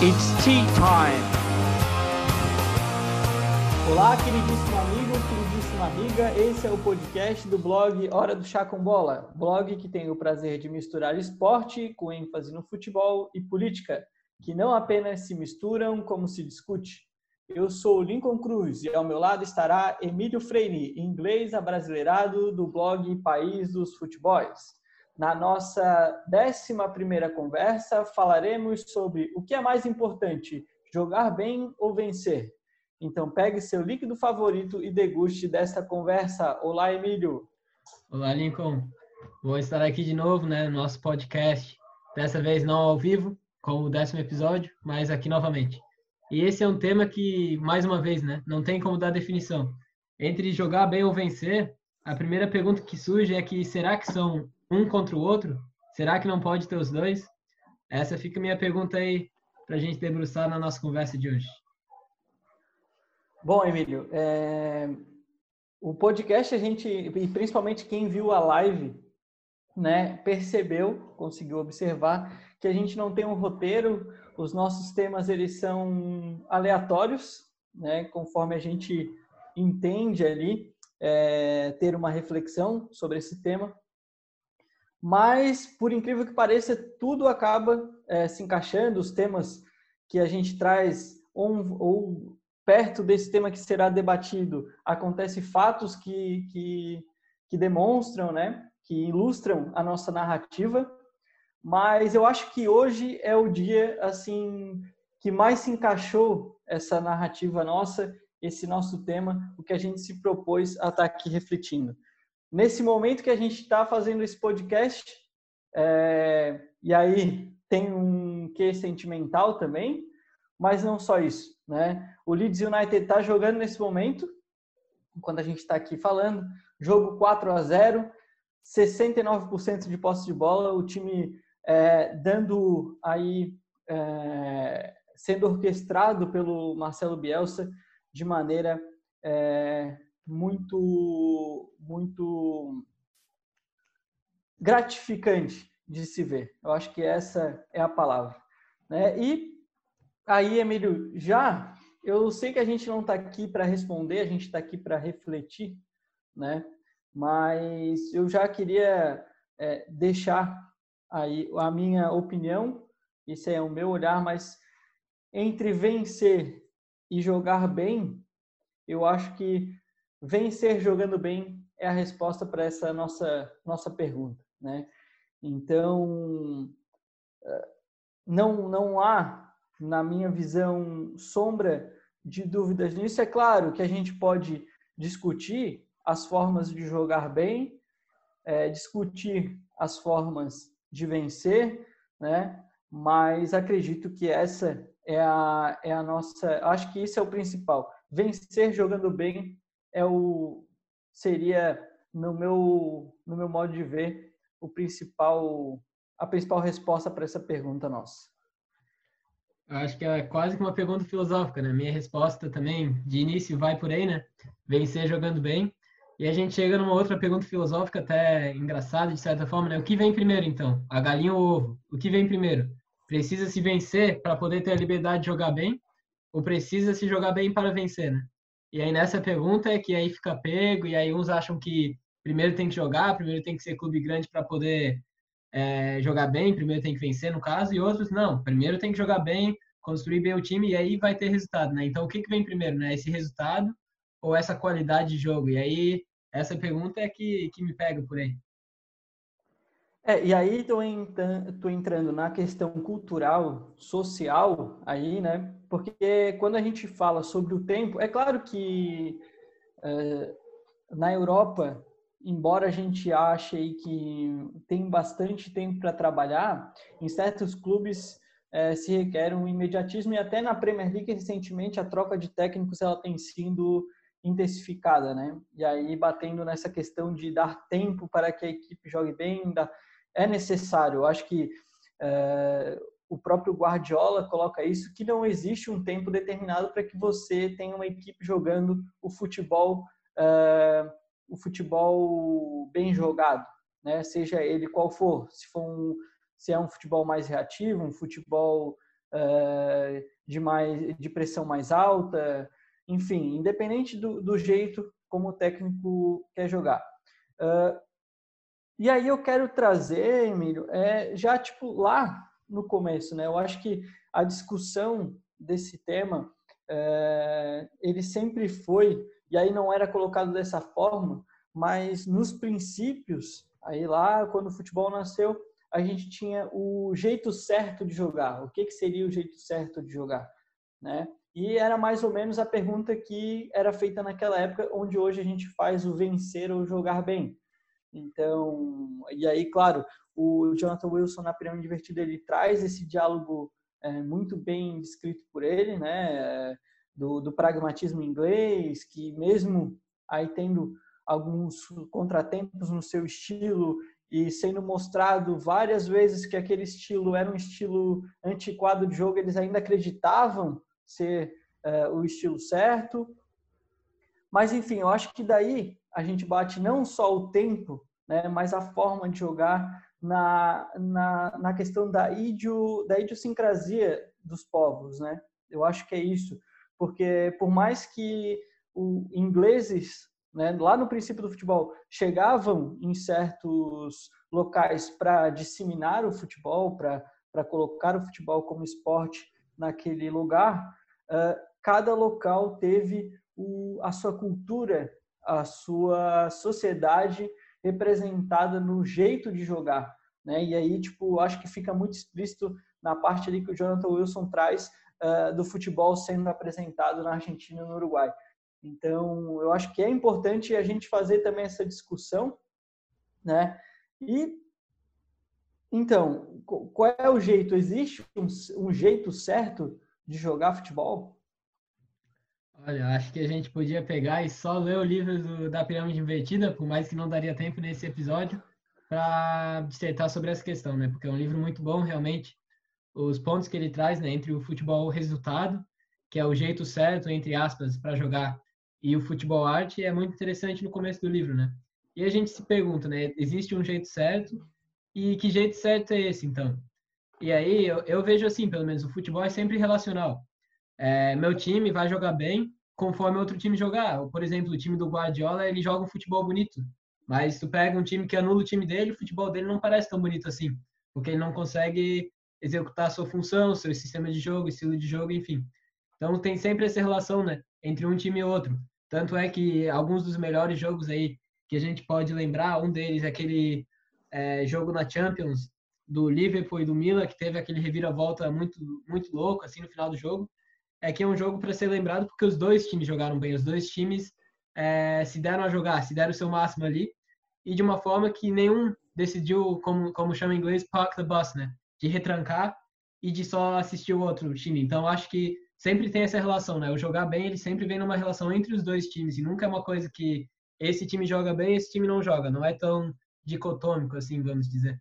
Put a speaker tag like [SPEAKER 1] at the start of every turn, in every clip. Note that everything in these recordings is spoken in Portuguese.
[SPEAKER 1] It's tea time.
[SPEAKER 2] Olá, queridíssimo amigo, queridíssima amiga. Esse é o podcast do blog Hora do Chá com Bola, blog que tem o prazer de misturar esporte com ênfase no futebol e política, que não apenas se misturam, como se discute. Eu sou Lincoln Cruz e ao meu lado estará Emílio Freire, inglês abrasileirado do blog País dos Futebols. Na nossa décima primeira conversa, falaremos sobre o que é mais importante, jogar bem ou vencer. Então, pegue seu líquido favorito e deguste desta conversa. Olá, Emílio.
[SPEAKER 3] Olá, Lincoln. Vou estar aqui de novo, né, no nosso podcast. Dessa vez não ao vivo, como o décimo episódio, mas aqui novamente. E esse é um tema que, mais uma vez, né, não tem como dar definição. Entre jogar bem ou vencer, a primeira pergunta que surge é que será que são um contra o outro? Será que não pode ter os dois? Essa fica a minha pergunta aí para a gente debruçar na nossa conversa de hoje.
[SPEAKER 2] Bom, Emílio, é... o podcast a gente, e principalmente quem viu a live, né, percebeu, conseguiu observar que a gente não tem um roteiro, os nossos temas eles são aleatórios, né, conforme a gente entende ali, é, ter uma reflexão sobre esse tema. Mas, por incrível que pareça, tudo acaba é, se encaixando, os temas que a gente traz, ou, ou, perto desse tema que será debatido, acontecem fatos que, que, que demonstram, né, que ilustram a nossa narrativa. Mas eu acho que hoje é o dia assim que mais se encaixou essa narrativa nossa, esse nosso tema, o que a gente se propôs a estar aqui refletindo nesse momento que a gente está fazendo esse podcast, é, e aí tem um quê sentimental também, mas não só isso, né? O Leeds United está jogando nesse momento, quando a gente está aqui falando, jogo 4 a 0 69% de posse de bola, o time é, dando aí, é, sendo orquestrado pelo Marcelo Bielsa de maneira é, muito, muito gratificante de se ver. Eu acho que essa é a palavra. Né? E aí, Emílio, já eu sei que a gente não está aqui para responder, a gente está aqui para refletir, né? Mas eu já queria é, deixar aí a minha opinião, esse é o meu olhar, mas entre vencer e jogar bem, eu acho que vencer jogando bem é a resposta para essa nossa nossa pergunta, né? Então, eh, não não há na minha visão sombra de dúvidas nisso. É claro que a gente pode discutir as formas de jogar bem, é, discutir as formas de vencer, né? Mas acredito que essa é a, é a nossa. Acho que isso é o principal. Vencer jogando bem é o seria no meu no meu modo de ver o principal a principal resposta para essa pergunta nossa.
[SPEAKER 3] Eu acho que é quase que uma pergunta filosófica, né? Minha resposta também de início vai por aí, né? Vencer jogando bem. E a gente chega numa outra pergunta filosófica até engraçada de certa forma, né? O que vem primeiro então? A galinha ou o ovo? O que vem primeiro? Precisa se vencer para poder ter a liberdade de jogar bem ou precisa se jogar bem para vencer, né? E aí nessa pergunta é que aí fica pego, e aí uns acham que primeiro tem que jogar, primeiro tem que ser clube grande para poder é, jogar bem, primeiro tem que vencer no caso, e outros não, primeiro tem que jogar bem, construir bem o time e aí vai ter resultado, né? Então o que, que vem primeiro, né? Esse resultado ou essa qualidade de jogo? E aí essa pergunta é que, que me pega por aí.
[SPEAKER 2] É, e aí estou entrando na questão cultural, social, aí, né? Porque quando a gente fala sobre o tempo, é claro que é, na Europa, embora a gente ache que tem bastante tempo para trabalhar, em certos clubes é, se requer um imediatismo e até na Premier League recentemente a troca de técnicos ela tem sido intensificada, né? E aí batendo nessa questão de dar tempo para que a equipe jogue bem, dar é necessário. Eu acho que é, o próprio Guardiola coloca isso, que não existe um tempo determinado para que você tenha uma equipe jogando o futebol, é, o futebol bem jogado, né? seja ele qual for. Se, for um, se é um futebol mais reativo, um futebol uh, de, mais, de pressão mais alta, enfim, independente do, do jeito como o técnico quer jogar. Uh, e aí eu quero trazer, Emílio, é, já tipo lá no começo, né? Eu acho que a discussão desse tema, é, ele sempre foi, e aí não era colocado dessa forma, mas nos princípios, aí lá quando o futebol nasceu, a gente tinha o jeito certo de jogar. O que, que seria o jeito certo de jogar, né? E era mais ou menos a pergunta que era feita naquela época, onde hoje a gente faz o vencer ou jogar bem. Então, e aí, claro, o Jonathan Wilson na Pirâmide Invertida ele traz esse diálogo é, muito bem descrito por ele, né? Do, do pragmatismo inglês, que mesmo aí tendo alguns contratempos no seu estilo e sendo mostrado várias vezes que aquele estilo era um estilo antiquado de jogo, eles ainda acreditavam ser uh, o estilo certo. Mas enfim, eu acho que daí a gente bate não só o tempo, né, mas a forma de jogar na, na, na questão da, idio, da idiosincrasia dos povos, né? Eu acho que é isso, porque por mais que os ingleses, né, lá no princípio do futebol, chegavam em certos locais para disseminar o futebol, para colocar o futebol como esporte naquele lugar, uh, cada local teve o, a sua cultura, a sua sociedade representada no jeito de jogar, né? E aí, tipo, acho que fica muito explícito na parte ali que o Jonathan Wilson traz uh, do futebol sendo apresentado na Argentina e no Uruguai. Então, eu acho que é importante a gente fazer também essa discussão, né? E então, qual é o jeito? Existe um, um jeito certo de jogar futebol?
[SPEAKER 3] Olha, acho que a gente podia pegar e só ler o livro do, da Pirâmide Invertida, por mais que não daria tempo nesse episódio, para dissertar sobre essa questão, né? Porque é um livro muito bom, realmente. Os pontos que ele traz, né, entre o futebol resultado, que é o jeito certo, entre aspas, para jogar, e o futebol arte, é muito interessante no começo do livro, né? E a gente se pergunta, né, existe um jeito certo? E que jeito certo é esse, então? E aí eu, eu vejo assim, pelo menos, o futebol é sempre relacional. É, meu time vai jogar bem conforme outro time jogar. Por exemplo, o time do Guardiola, ele joga um futebol bonito. Mas tu pega um time que anula o time dele, o futebol dele não parece tão bonito assim. Porque ele não consegue executar a sua função, seu sistema de jogo, estilo de jogo, enfim. Então tem sempre essa relação, né? Entre um time e outro. Tanto é que alguns dos melhores jogos aí que a gente pode lembrar, um deles é aquele é, jogo na Champions do Liverpool e do Milan, que teve aquele reviravolta muito, muito louco, assim, no final do jogo, é que é um jogo para ser lembrado porque os dois times jogaram bem, os dois times é, se deram a jogar, se deram o seu máximo ali, e de uma forma que nenhum decidiu, como, como chama em inglês, park the bus, né? De retrancar e de só assistir o outro time. Então, acho que sempre tem essa relação, né? O jogar bem, ele sempre vem numa relação entre os dois times, e nunca é uma coisa que esse time joga bem, esse time não joga. Não é tão dicotômico, assim, vamos dizer.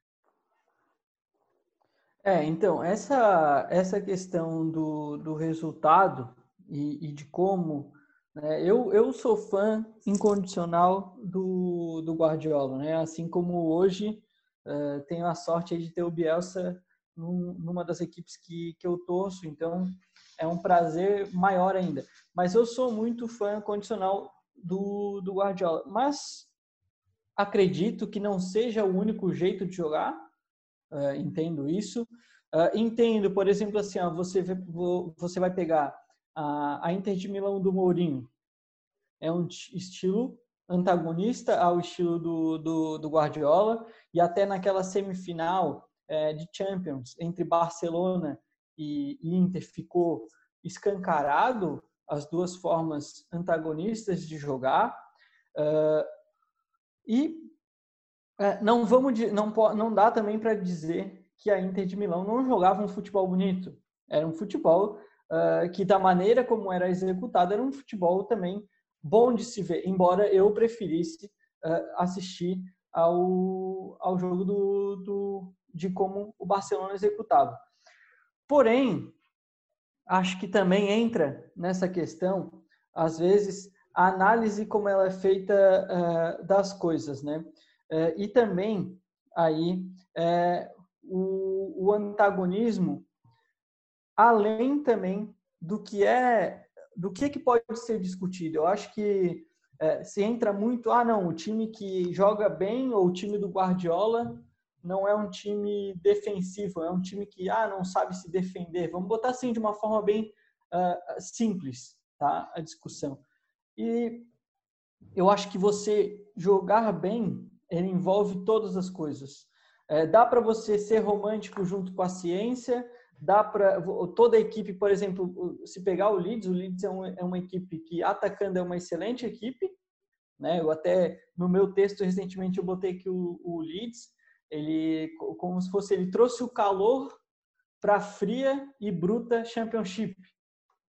[SPEAKER 2] É, então, essa, essa questão do, do resultado e, e de como. Né, eu, eu sou fã incondicional do, do Guardiola, né? Assim como hoje uh, tenho a sorte de ter o Bielsa num, numa das equipes que, que eu torço, então é um prazer maior ainda. Mas eu sou muito fã incondicional do, do Guardiola. Mas acredito que não seja o único jeito de jogar uh, entendo isso. Uh, entendo, por exemplo, assim, ó, você, você vai pegar a, a Inter de Milão do Mourinho. É um estilo antagonista ao estilo do, do, do Guardiola e até naquela semifinal é, de Champions entre Barcelona e, e Inter ficou escancarado as duas formas antagonistas de jogar uh, e é, não vamos não não dá também para dizer que a Inter de Milão não jogava um futebol bonito. Era um futebol uh, que da maneira como era executado era um futebol também bom de se ver. Embora eu preferisse uh, assistir ao, ao jogo do, do, de como o Barcelona executava. Porém, acho que também entra nessa questão, às vezes, a análise como ela é feita uh, das coisas, né? É, e também aí é, o, o, antagonismo além também do que é do que que pode ser discutido. Eu acho que é, se entra muito, ah não, o time que joga bem ou o time do Guardiola não é um time defensivo, é um time que ah não sabe se defender. Vamos botar assim de uma forma bem uh, simples, tá? A discussão. E eu acho que você jogar bem, ele envolve todas as coisas. É, dá para você ser romântico junto com a ciência, dá para toda a equipe, por exemplo, se pegar o Leeds, o Leeds é, um, é uma equipe que atacando é uma excelente equipe, né? Eu até no meu texto recentemente eu botei que o, o Leeds, ele como se fosse ele trouxe o calor para a fria e bruta Championship,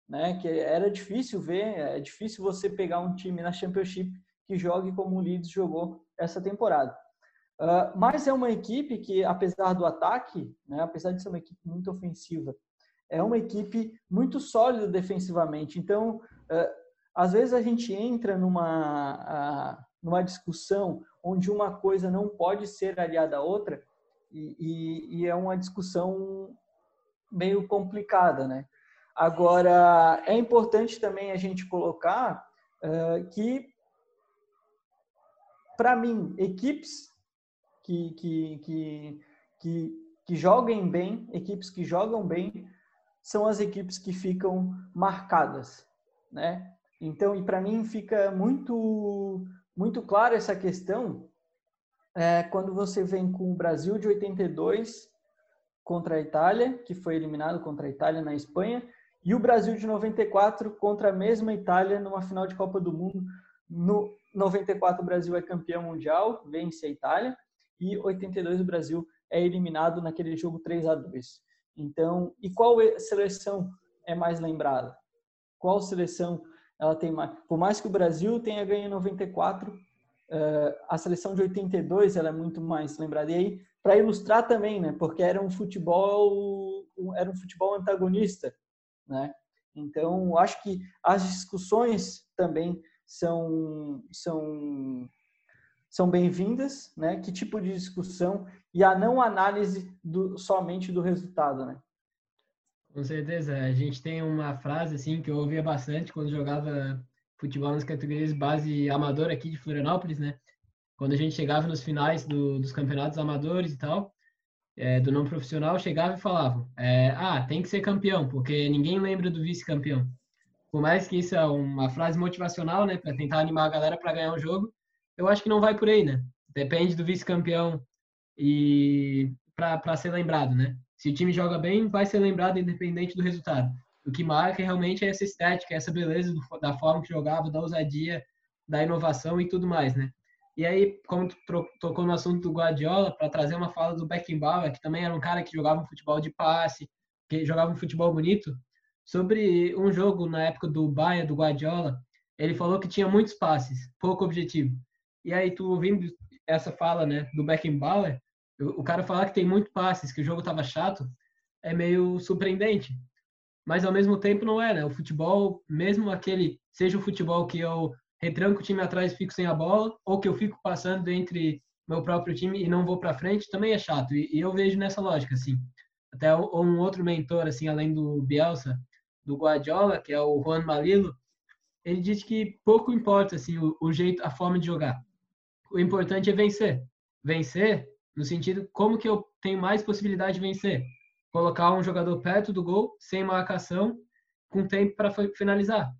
[SPEAKER 2] né? Que era difícil ver, é difícil você pegar um time na Championship que jogue como o Leeds jogou essa temporada. Uh, mas é uma equipe que, apesar do ataque, né, apesar de ser uma equipe muito ofensiva, é uma equipe muito sólida defensivamente. Então, uh, às vezes a gente entra numa, uh, numa discussão onde uma coisa não pode ser aliada à outra e, e, e é uma discussão meio complicada, né? Agora, é importante também a gente colocar que, para mim, equipes que, que, que, que, que joguem bem, equipes que jogam bem, são as equipes que ficam marcadas, né? Então, e para mim fica muito muito clara essa questão é, quando você vem com o Brasil de 82 contra a Itália, que foi eliminado contra a Itália na Espanha, e o Brasil de 94 contra a mesma Itália numa final de Copa do Mundo. No 94 o Brasil é campeão mundial, vence a Itália, e 82 o Brasil é eliminado naquele jogo 3 a 2. Então, e qual seleção é mais lembrada? Qual seleção ela tem mais? Por mais que o Brasil tenha ganho em 94, eh, a seleção de 82 ela é muito mais lembrada. E aí, para ilustrar também, né? Porque era um futebol era um futebol antagonista, né? Então, acho que as discussões também são são são bem-vindas, né? Que tipo de discussão e a não análise do, somente do resultado, né?
[SPEAKER 3] Com certeza. A gente tem uma frase assim que eu ouvia bastante quando jogava futebol nas categorias base amador aqui de Florianópolis, né? Quando a gente chegava nos finais do, dos campeonatos amadores e tal, é, do não profissional, chegava e falava: é, ah, tem que ser campeão, porque ninguém lembra do vice-campeão. Por mais que isso é uma frase motivacional, né, para tentar animar a galera para ganhar um jogo, eu acho que não vai por aí, né? Depende do vice-campeão e para ser lembrado, né? Se o time joga bem, vai ser lembrado independente do resultado. O que marca realmente é essa estética, essa beleza do, da forma que jogava, da ousadia, da inovação e tudo mais, né? E aí, como tu tocou no assunto do Guardiola, para trazer uma fala do Beckenbauer, que também era um cara que jogava um futebol de passe, que jogava um futebol bonito, sobre um jogo na época do Bayern, do Guardiola, ele falou que tinha muitos passes, pouco objetivo. E aí tu ouvindo essa fala, né, do Beckenbauer, o cara falar que tem muito passes, que o jogo tava chato, é meio surpreendente. Mas ao mesmo tempo não é, né? O futebol, mesmo aquele, seja o futebol que eu retranco o time atrás e fico sem a bola, ou que eu fico passando entre meu próprio time e não vou para frente, também é chato. E, eu vejo nessa lógica, assim. Até um outro mentor, assim, além do Bielsa, do Guardiola, que é o Juan Malilo, ele diz que pouco importa, assim, o, o jeito, a forma de jogar o importante é vencer. Vencer no sentido como que eu tenho mais possibilidade de vencer. Colocar um jogador perto do gol, sem marcação, com tempo para finalizar.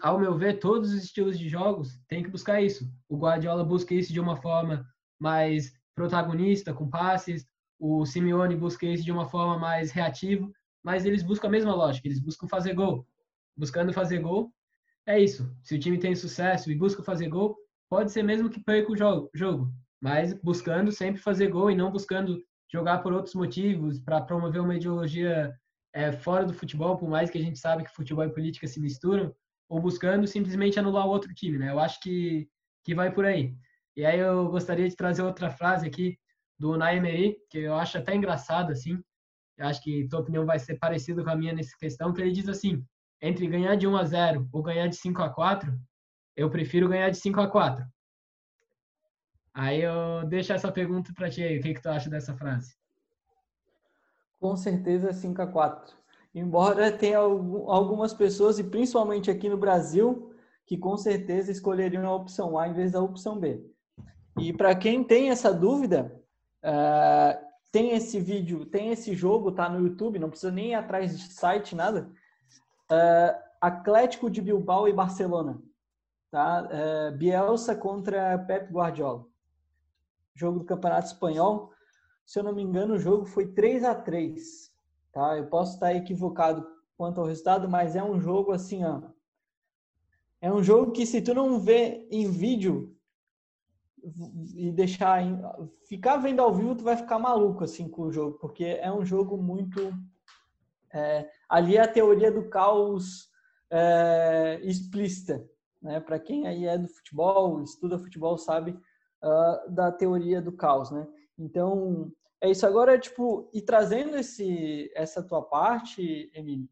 [SPEAKER 3] Ao meu ver, todos os estilos de jogos têm que buscar isso. O Guardiola busca isso de uma forma mais protagonista, com passes. O Simeone busca isso de uma forma mais reativa. Mas eles buscam a mesma lógica, eles buscam fazer gol. Buscando fazer gol, é isso. Se o time tem sucesso e busca fazer gol, pode ser mesmo que perca o jogo, mas buscando sempre fazer gol e não buscando jogar por outros motivos, para promover uma ideologia é, fora do futebol, por mais que a gente sabe que futebol e política se misturam, ou buscando simplesmente anular o outro time, né? Eu acho que, que vai por aí. E aí eu gostaria de trazer outra frase aqui do Unai Emery, que eu acho até engraçado, assim, eu acho que tua opinião vai ser parecida com a minha nessa questão, que ele diz assim, entre ganhar de 1 a 0 ou ganhar de 5 a 4, eu prefiro ganhar de 5 a 4. Aí eu deixo essa pergunta para ti aí. O que, que tu acha dessa frase?
[SPEAKER 2] Com certeza 5 a 4. Embora tenha algumas pessoas, e principalmente aqui no Brasil, que com certeza escolheriam a opção A em vez da opção B. E para quem tem essa dúvida, uh, tem esse vídeo, tem esse jogo, tá no YouTube, não precisa nem ir atrás de site, nada. Uh, Atlético de Bilbao e Barcelona. Tá? Uh, Bielsa contra Pep Guardiola. Jogo do Campeonato Espanhol. Se eu não me engano, o jogo foi 3 a 3 tá? Eu posso estar equivocado quanto ao resultado, mas é um jogo assim, ó. É um jogo que se tu não vê em vídeo e deixar ficar vendo ao vivo, tu vai ficar maluco assim com o jogo, porque é um jogo muito é, ali é a teoria do caos é, explícita, né? Para quem aí é do futebol, estuda futebol, sabe uh, da teoria do caos, né? Então é isso agora, tipo, e trazendo esse, essa tua parte, Emílio,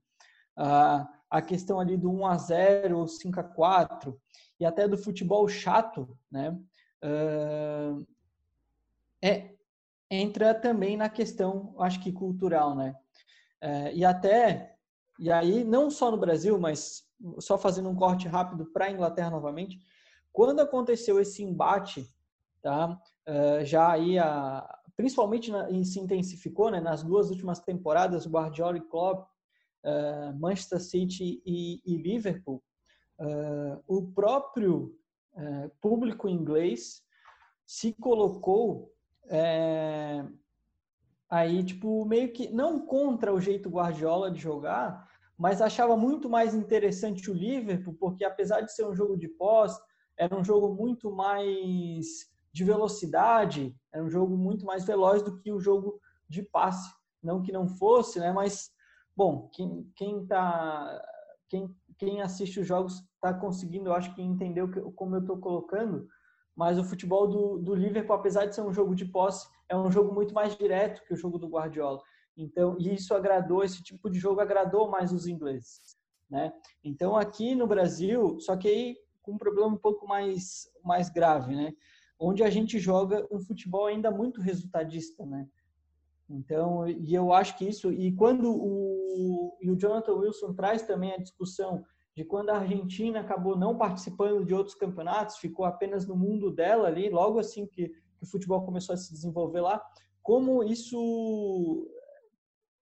[SPEAKER 2] uh, a questão ali do 1 a 0 5 a 4 e até do futebol chato, né? Uh, é, entra também na questão, acho que cultural, né? Uh, e até, e aí, não só no Brasil, mas só fazendo um corte rápido para a Inglaterra novamente, quando aconteceu esse embate, tá? Uh, já aí a, principalmente na, se intensificou né, nas duas últimas temporadas, Guardiola e Klopp, uh, Manchester City e, e Liverpool, o próprio uh, público inglês se colocou aí, tipo, meio que não contra o jeito Guardiola de jogar, mas achava muito mais interessante o Liverpool, porque apesar de ser um jogo de pós, era um jogo muito mais de velocidade, era um jogo muito mais veloz do que o jogo de passe. Não que não fosse, né? Mas, bom, quem, quem, tá, quem, quem assiste os jogos está conseguindo, eu acho que entender como eu estou colocando, mas o futebol do, do Liverpool, apesar de ser um jogo de posse, é um jogo muito mais direto que o jogo do Guardiola. Então, e isso agradou, esse tipo de jogo agradou mais os ingleses, né? Então, aqui no Brasil, só que aí com um problema um pouco mais, mais grave, né? onde a gente joga um futebol ainda muito resultadista, né? Então, e eu acho que isso, e quando o, e o Jonathan Wilson traz também a discussão de quando a Argentina acabou não participando de outros campeonatos, ficou apenas no mundo dela ali, logo assim que, que o futebol começou a se desenvolver lá, como isso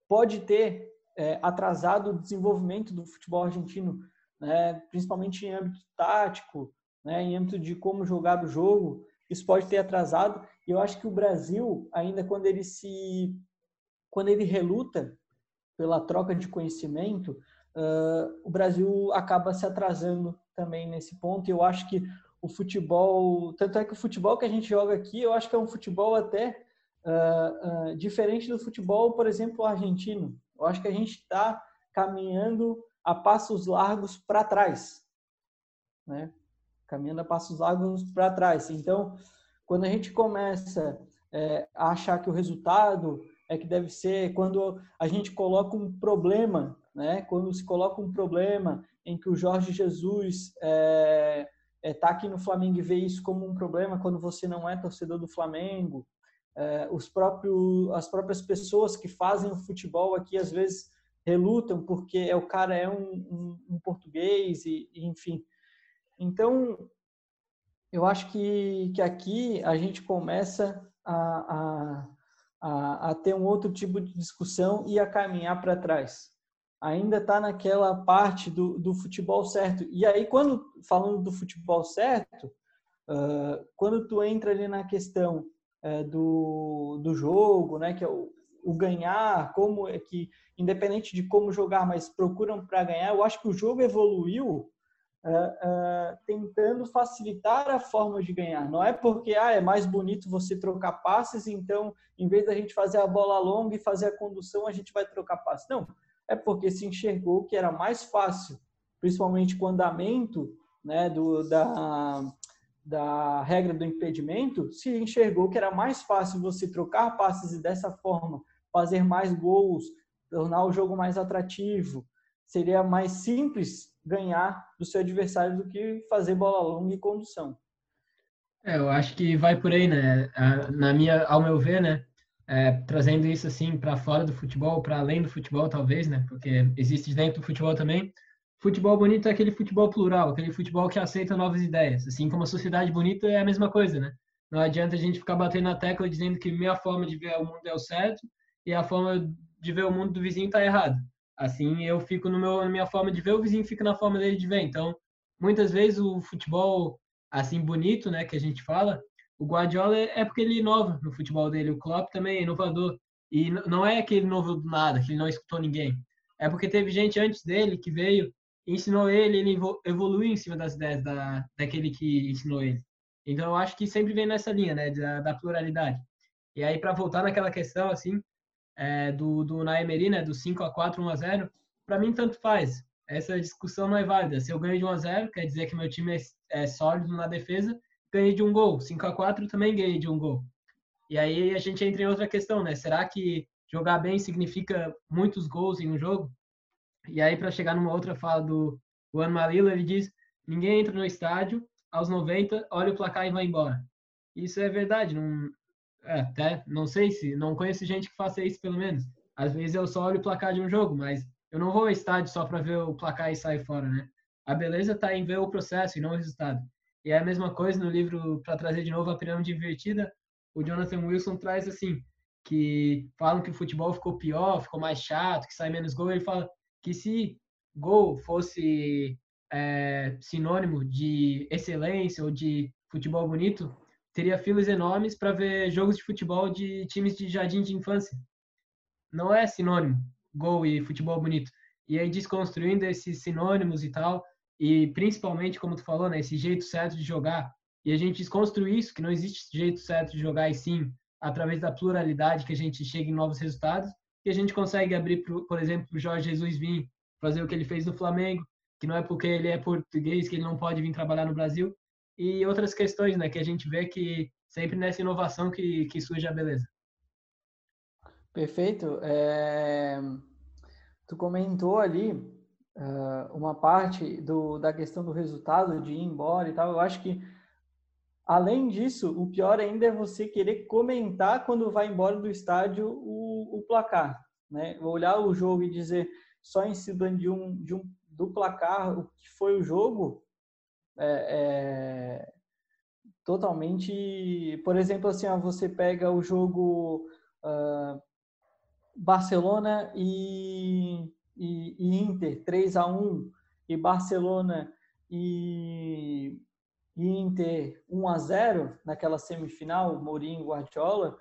[SPEAKER 2] pode ter é, atrasado o desenvolvimento do futebol argentino, né? principalmente em âmbito tático, né? em âmbito de como jogar o jogo, isso pode ter atrasado. E eu acho que o Brasil, ainda quando ele se, quando ele reluta pela troca de conhecimento, uh, o Brasil acaba se atrasando também nesse ponto. E eu acho que o futebol, tanto é que o futebol que a gente joga aqui, eu acho que é um futebol até uh, uh, diferente do futebol, por exemplo, argentino. Eu acho que a gente está caminhando a passos largos para trás, né? caminhando a passos largos para trás. Então, quando a gente começa é, a achar que o resultado é que deve ser quando a gente coloca um problema, né? Quando se coloca um problema em que o Jorge Jesus está é, é, tá aqui no Flamengo e vê isso como um problema quando você não é torcedor do Flamengo, é, os próprios, as próprias pessoas que fazem o futebol aqui às vezes relutam porque é o cara é um, um, um português e, e enfim então, eu acho que, que aqui a gente começa a, a, a, a ter um outro tipo de discussão e a caminhar para trás. Ainda está naquela parte do, do futebol certo. E aí, quando falando do futebol certo, uh, quando tu entra ali na questão uh, do, do jogo, né, que é o, o ganhar, como é que, independente de como jogar, mas procuram para ganhar, eu acho que o jogo evoluiu Uh, tentando facilitar a forma de ganhar. Não é porque ah, é mais bonito você trocar passes, então, em vez da gente fazer a bola longa e fazer a condução, a gente vai trocar passes. Não, é porque se enxergou que era mais fácil, principalmente com o andamento né, do, da, da regra do impedimento, se enxergou que era mais fácil você trocar passes e dessa forma fazer mais gols, tornar o jogo mais atrativo. Seria mais simples ganhar do seu adversário do que fazer bola longa e condução.
[SPEAKER 3] É, eu acho que vai por aí, né? Na minha, ao meu ver, né? é, trazendo isso assim para fora do futebol, para além do futebol, talvez, né? Porque existe dentro do futebol também. Futebol bonito é aquele futebol plural, aquele futebol que aceita novas ideias. Assim como a sociedade bonita é a mesma coisa, né? Não adianta a gente ficar batendo na tecla dizendo que minha forma de ver o mundo é o certo e a forma de ver o mundo do vizinho está errado. Assim, eu fico no meu, na minha forma de ver, o vizinho fica na forma dele de ver. Então, muitas vezes o futebol assim bonito, né, que a gente fala, o Guardiola é porque ele inova no futebol dele, o Klopp também é inovador. E não é que ele inovou do nada, que ele não escutou ninguém. É porque teve gente antes dele que veio, ensinou ele, ele evoluiu em cima das ideias da, daquele que ensinou ele. Então eu acho que sempre vem nessa linha, né, da, da pluralidade. E aí para voltar naquela questão assim, é, do do Naemeri, né, do 5 a 4, 1 a 0, para mim tanto faz. Essa discussão não é válida. Se eu ganho de 1 a 0, quer dizer que meu time é, é sólido na defesa, ganhei de um gol. 5 a 4 também ganhei de um gol. E aí a gente entra em outra questão, né? Será que jogar bem significa muitos gols em um jogo? E aí para chegar numa outra fala do Juan Malilo, ele diz: "Ninguém entra no estádio aos 90, olha o placar e vai embora". Isso é verdade, não até não sei se não conheço gente que faça isso pelo menos. Às vezes eu só olho o placar de um jogo, mas eu não vou ao estádio só para ver o placar e sair fora, né? A beleza está em ver o processo e não o resultado. E é a mesma coisa no livro, para trazer de novo a pirâmide invertida, o Jonathan Wilson traz assim, que falam que o futebol ficou pior, ficou mais chato, que sai menos gol. Ele fala que se gol fosse é, sinônimo de excelência ou de futebol bonito, teria filas enormes para ver jogos de futebol de times de jardim de infância. Não é sinônimo, gol e futebol bonito. E aí, desconstruindo esses sinônimos e tal, e principalmente, como tu falou, né, esse jeito certo de jogar, e a gente desconstruir isso, que não existe jeito certo de jogar, e sim, através da pluralidade, que a gente chega em novos resultados, que a gente consegue abrir, pro, por exemplo, o Jorge Jesus vir fazer o que ele fez no Flamengo, que não é porque ele é português que ele não pode vir trabalhar no Brasil, e outras questões, né, que a gente vê que sempre nessa inovação que, que surge a beleza.
[SPEAKER 2] Perfeito. É... Tu comentou ali uh, uma parte do, da questão do resultado, de ir embora e tal. Eu acho que, além disso, o pior ainda é você querer comentar quando vai embora do estádio o, o placar. Né? Olhar o jogo e dizer só em cima de um, de um, do placar o que foi o jogo é, é totalmente. Por exemplo, assim, ó, você pega o jogo uh, Barcelona e e, e Inter 3 a 1 e Barcelona e, e Inter 1 a 0 naquela semifinal, Mourinho e Guardiola,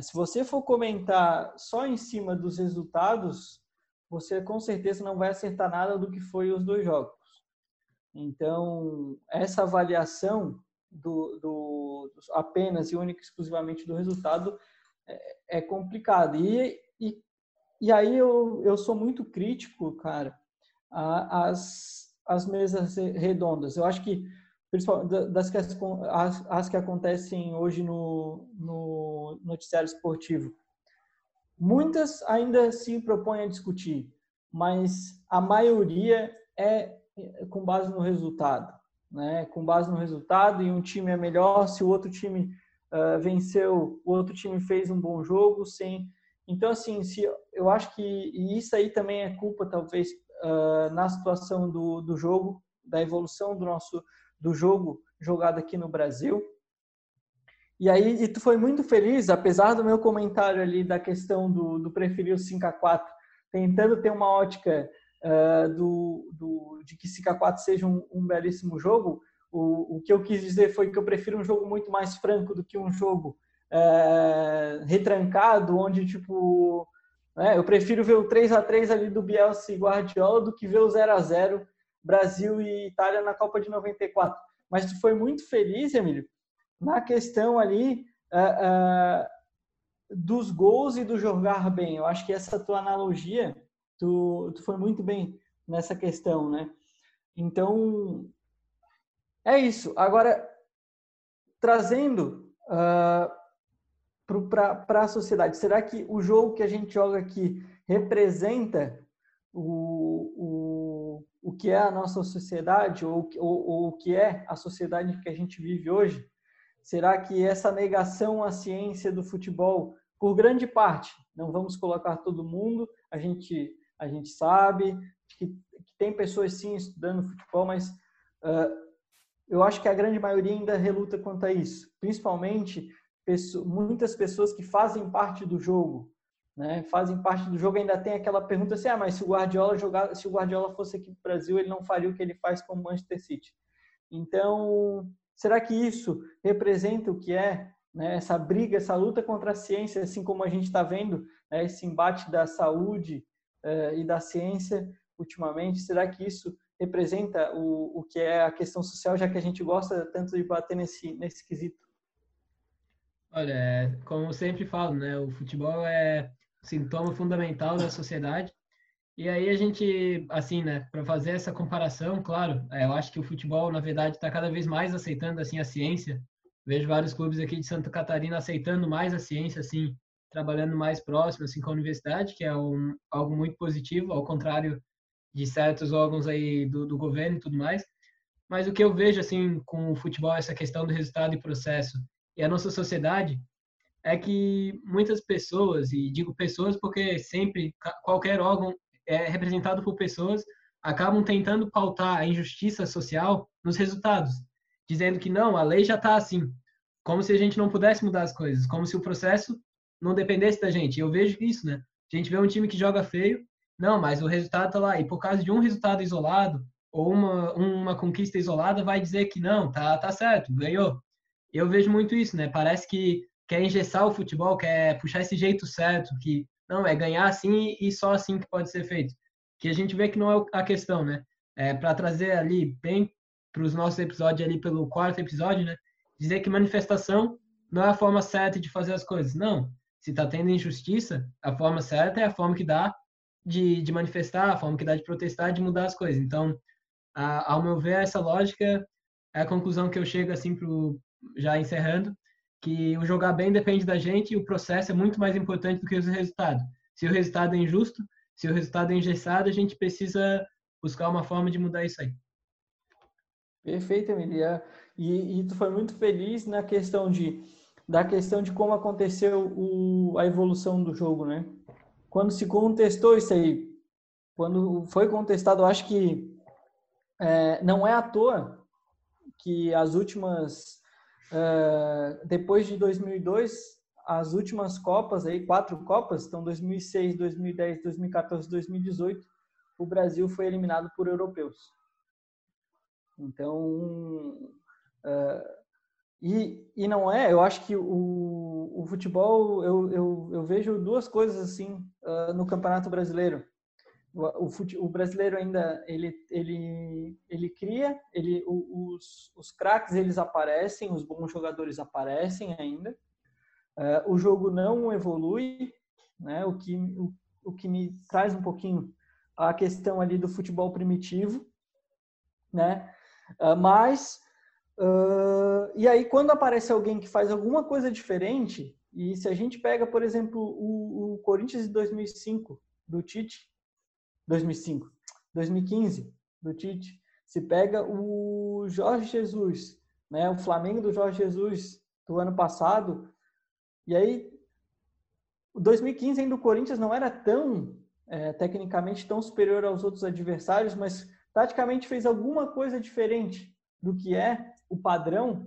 [SPEAKER 2] se você for comentar só em cima dos resultados, você com certeza não vai acertar nada do que foi os dois jogos. Então, essa avaliação do, do apenas e única exclusivamente do resultado é, é complicado. E, e e aí eu, eu sou muito crítico, cara, às, às mesas redondas. Eu acho que, das que as, as que acontecem hoje no, no noticiário esportivo, muitas ainda se propõem a discutir, mas a maioria é com base no resultado. Né? Com base no resultado, e um time é melhor se o outro time uh, venceu, o outro time fez um bom jogo, sem então, assim, se, eu acho que e isso aí também é culpa, talvez, uh, na situação do, do jogo, da evolução do nosso do jogo jogado aqui no Brasil. E aí, e tu foi muito feliz, apesar do meu comentário ali da questão do, do preferir o 5x4, tentando ter uma ótica do, do, de que 5x4 seja um, um belíssimo jogo, o, o que eu quis dizer foi que eu prefiro um jogo muito mais franco do que um jogo retrancado, onde, tipo, né, eu prefiro ver o 3 a 3 ali do Bielsa e Guardiola do que ver o 0 a 0 Brasil e Itália na Copa de 94. Mas tu foi muito feliz, Emílio, na questão ali uh, uh, dos gols e do jogar bem. Eu acho que essa tua analogia, tu, tu foi muito bem nessa questão, né? Então, é isso. Agora, trazendo uh, para a sociedade? Será que o jogo que a gente joga aqui representa o, o, o que é a nossa sociedade ou, ou, ou o que é a sociedade que a gente vive hoje? Será que essa negação à ciência do futebol por grande parte. Não vamos colocar todo mundo, a gente, a gente sabe que, que tem pessoas sim estudando futebol, mas uh, eu acho que a grande maioria ainda reluta quanto a isso, principalmente pessoas, muitas pessoas que fazem parte do jogo, né? Fazem parte do jogo ainda tem aquela pergunta assim: ah, mas se o Guardiola jogar, se o Guardiola fosse aqui no Brasil, ele não faria o que ele faz com o Manchester City. Então, será que isso representa o que é né, essa briga, essa luta contra a ciência, assim como a gente está vendo né, esse embate da saúde uh, e da ciência ultimamente? Será que isso representa o, o que é a questão social, já que a gente gosta tanto de bater nesse, nesse quesito?
[SPEAKER 3] Olha, é, como eu sempre falo, né, o futebol é sintoma fundamental da sociedade. E aí a gente, assim, né, para fazer essa comparação, claro, é, eu acho que o futebol, na verdade, está cada vez mais aceitando, assim, a ciência. Vejo vários clubes aqui de Santa Catarina aceitando mais a ciência, assim, trabalhando mais próximo, assim, com a universidade, que é um, algo muito positivo, ao contrário de certos órgãos aí do, do governo e tudo mais. Mas o que eu vejo, assim, com o futebol, essa questão do resultado e processo, e a nossa sociedade, é que muitas pessoas, e digo pessoas porque sempre qualquer órgão é representado por pessoas, acabam tentando pautar a injustiça social nos resultados, dizendo que não, a lei já está assim, como se a gente não pudesse mudar as coisas, como se o processo não dependesse da gente. Eu vejo isso, né? A gente vê um time que joga feio, não, mas o resultado está lá, e por causa de um resultado isolado ou uma, uma conquista isolada, vai dizer que não, tá, tá certo, ganhou. Eu vejo muito isso, né? Parece que quer engessar o futebol, quer puxar esse jeito certo, que não, é ganhar assim e só assim que pode ser feito. Que a gente vê que não é a questão, né? É, para trazer ali bem para os nossos episódios ali pelo quarto episódio, né? Dizer que manifestação não é a forma certa de fazer as coisas. Não. Se está tendo injustiça, a forma certa é a forma que dá de, de manifestar, a forma que dá de protestar, de mudar as coisas. Então, a, ao meu ver, essa lógica é a conclusão que eu chego assim pro já encerrando, que o jogar bem depende da gente e o processo é muito mais importante do que o resultado. Se o resultado é injusto, se o resultado é engessado, a gente precisa buscar uma forma de mudar isso aí.
[SPEAKER 2] Perfeito, Emilia. E, e tu foi muito feliz na questão de da questão de como aconteceu o, a evolução do jogo, né? Quando se contestou isso aí, quando foi contestado, eu acho que é, não é à toa que as últimas Uh, depois de 2002, as últimas Copas, aí, quatro Copas, então 2006, 2010, 2014, 2018, o Brasil foi eliminado por europeus. Então, uh, e, e não é, eu acho que o, o futebol, eu, eu, eu vejo duas coisas assim uh, no Campeonato Brasileiro. O, o, brasileiro ainda ele ele ele cria ele os, os craques eles aparecem os bons jogadores aparecem ainda. Uh, o jogo não evolui né o que o, o que me traz um pouquinho a questão ali do futebol primitivo né? Uh, mas uh, e aí quando aparece alguém que faz alguma coisa diferente e se a gente pega por exemplo o, o Corinthians de 2005 do Tite 2005, 2015 do Tite, se pega o Jorge Jesus, né, o Flamengo do Jorge Jesus do ano passado, e aí o 2015 ainda o Corinthians não era tão é, tecnicamente tão superior aos outros adversários, mas taticamente fez alguma coisa diferente do que é o padrão.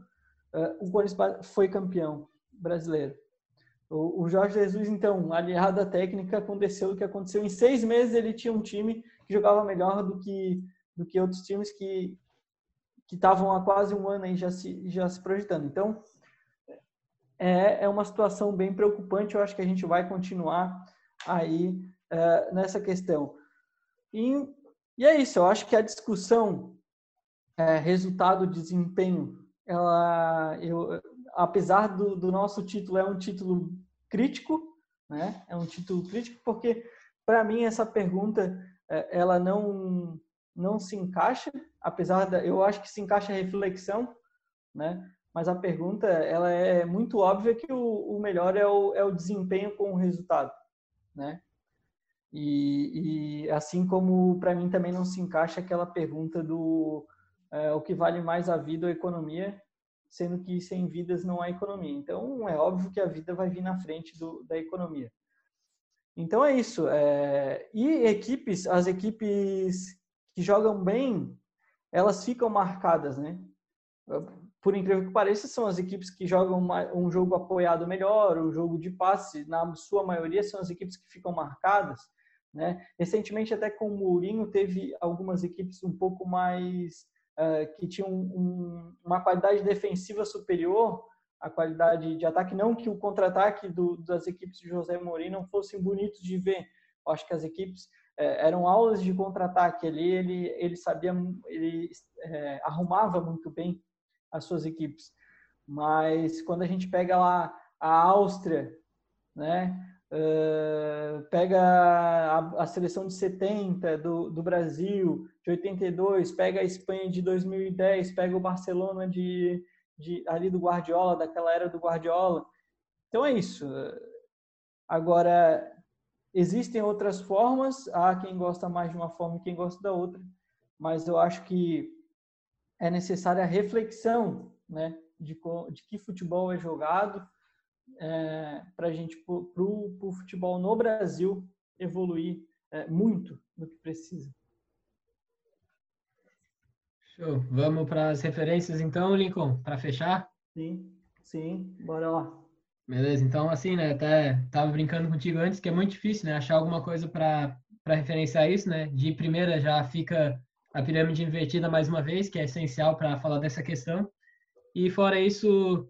[SPEAKER 2] Uh, o Corinthians foi campeão brasileiro. O, Jorge Jesus, então, aliado à técnica, aconteceu o que aconteceu. Em seis meses ele tinha um time que jogava melhor do que, do que outros times que que estavam há quase um ano aí já se, já se projetando. Então, é, é uma situação bem preocupante. Eu acho que a gente vai continuar aí é, nessa questão. E, e é isso. Eu acho que a discussão é, resultado, desempenho, ela, eu, apesar do, do nosso título, é um título crítico, né? É um título crítico porque, para mim, essa pergunta é, ela não não se encaixa, apesar da eu acho que se encaixa a reflexão, né? Mas a pergunta ela é muito óbvia que o, o melhor é o, é o desempenho com o resultado, né? E, e assim como para mim também não se encaixa aquela pergunta do é, o que vale mais a vida ou a economia, sendo que sem vidas não há economia. Então, é óbvio que a vida vai vir na frente do, da economia. Então, é isso. É... E equipes, as equipes que jogam bem, elas ficam marcadas, né? Por incrível que pareça, são as equipes que jogam um jogo apoiado melhor, um jogo de passe, na sua maioria, são as equipes que ficam marcadas. Né? Recentemente, até com o Mourinho, teve algumas equipes um pouco mais uh, que tinham um, uma qualidade defensiva superior à qualidade de ataque. Não que o contra-ataque das equipes de José Mourinho não fossem bonitos de ver. Eu acho que as equipes uh, eram aulas de contra-ataque ali. Ele ele sabia, ele uh, arrumava muito bem as suas equipes. Mas quando a gente pega lá a Áustria, né? Pega a, a, seleção de 70 do, do Brasil, de 82, pega a Espanha de 2010, pega o Barcelona de, de ali do Guardiola, daquela era do Guardiola. Então é isso. Agora, existem outras formas, há quem gosta mais de uma forma e quem gosta da outra, mas eu acho que é necessária a reflexão né, de, de que futebol é jogado, é, para a gente, para o futebol no Brasil evoluir é, muito do que precisa.
[SPEAKER 3] Show. Vamos para as referências então, Lincoln, para fechar?
[SPEAKER 2] Sim, sim, bora lá.
[SPEAKER 3] Beleza, então assim, né, até tava brincando contigo antes que é muito difícil, né, achar alguma coisa para para referenciar isso, né? De primeira já fica a pirâmide invertida mais uma vez, que é essencial para falar dessa questão. E fora isso,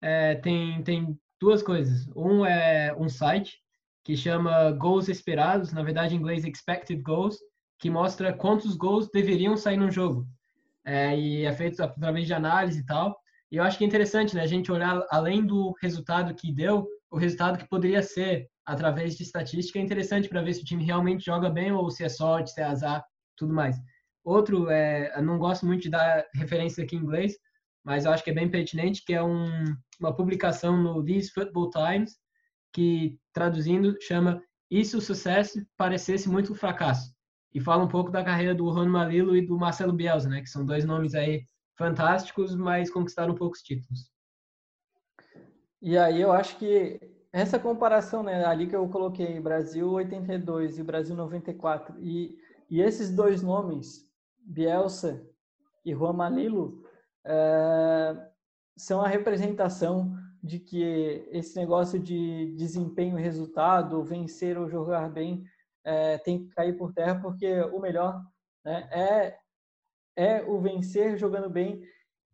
[SPEAKER 3] é, tem, tem duas coisas. Um é um site que chama Goals Esperados, na verdade em inglês Expected Goals, que mostra quantos gols deveriam sair no jogo. É, e é feito através de análise e tal. E eu acho que é interessante né, a gente olhar além do resultado que deu, o resultado que poderia ser através de estatística é interessante para ver se o time realmente joga bem ou se é sorte, se é azar, tudo mais. Outro, é, eu não gosto muito de dar referência aqui em inglês, mas eu acho que é bem pertinente, que é um, uma publicação no These Football Times, que, traduzindo, chama E se o sucesso parecesse muito fracasso? E fala um pouco da carreira do Juan Malilo e do Marcelo Bielsa, né? Que são dois nomes aí fantásticos, mas conquistaram poucos títulos.
[SPEAKER 2] E aí eu acho que essa comparação, né, ali que eu coloquei, Brasil 82 e Brasil 94, e, e esses dois nomes, Bielsa e Juan Malilo, é, são a representação de que esse negócio de desempenho e resultado, vencer ou jogar bem, é, tem que cair por terra, porque o melhor né, é, é o vencer jogando bem.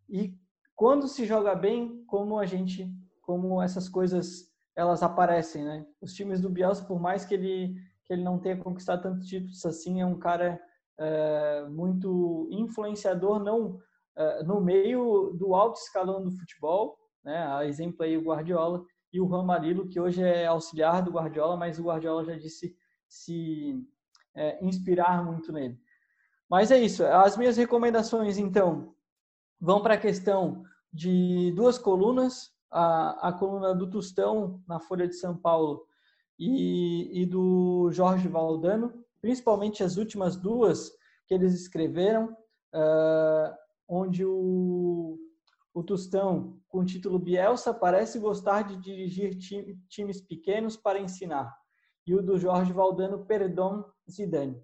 [SPEAKER 2] E quando se joga bem, como a gente, como essas coisas elas aparecem, né? Os times do Bielsa, por mais que ele que ele não tenha conquistado tantos títulos assim, é um cara é, muito influenciador, não no meio do alto escalão do futebol, né? A exemplo aí o Guardiola e o Juan Marilo, que hoje é auxiliar do Guardiola, mas o Guardiola já disse se é, inspirar muito nele. Mas é isso. As minhas recomendações, então, vão para a questão de duas colunas. A, a coluna do Tostão, na Folha de São Paulo, e, e do Jorge Valdano, principalmente as últimas duas que eles escreveram. Uh, onde o, o Tostão, com o título Bielsa, parece gostar de dirigir time, times pequenos para ensinar. E o do Jorge Valdano, Perdão Zidane.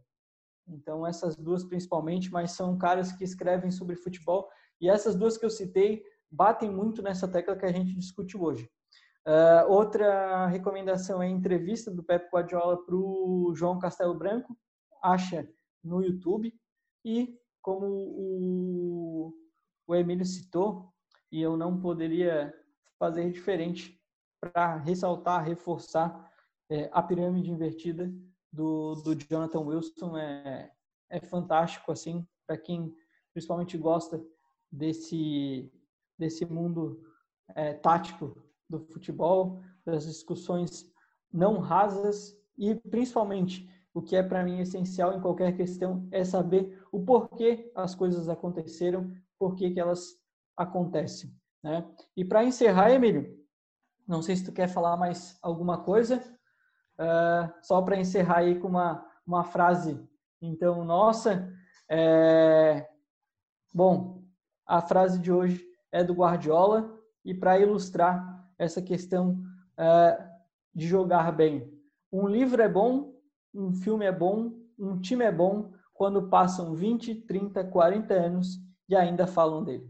[SPEAKER 2] Então, essas duas principalmente, mas são caras que escrevem sobre futebol. E essas duas que eu citei batem muito nessa tecla que a gente discute hoje. Uh, outra recomendação é a entrevista do Pep Guardiola para o João Castelo Branco, acha no YouTube. E como o, o Emílio citou, e eu não poderia fazer diferente para ressaltar, reforçar é, a pirâmide invertida do, do Jonathan Wilson. É, é fantástico assim para quem principalmente gosta desse desse mundo é, tático do futebol, das discussões não rasas e principalmente o que é para mim essencial em qualquer questão é saber o porquê as coisas aconteceram, por que elas acontecem. Né? E para encerrar, Emílio, não sei se tu quer falar mais alguma coisa, uh, só para encerrar aí com uma, uma frase, então, nossa, é... bom, a frase de hoje é do Guardiola e para ilustrar essa questão uh, de jogar bem. Um livro é bom, um filme é bom, um time é bom quando passam 20, 30, 40 anos e ainda falam dele.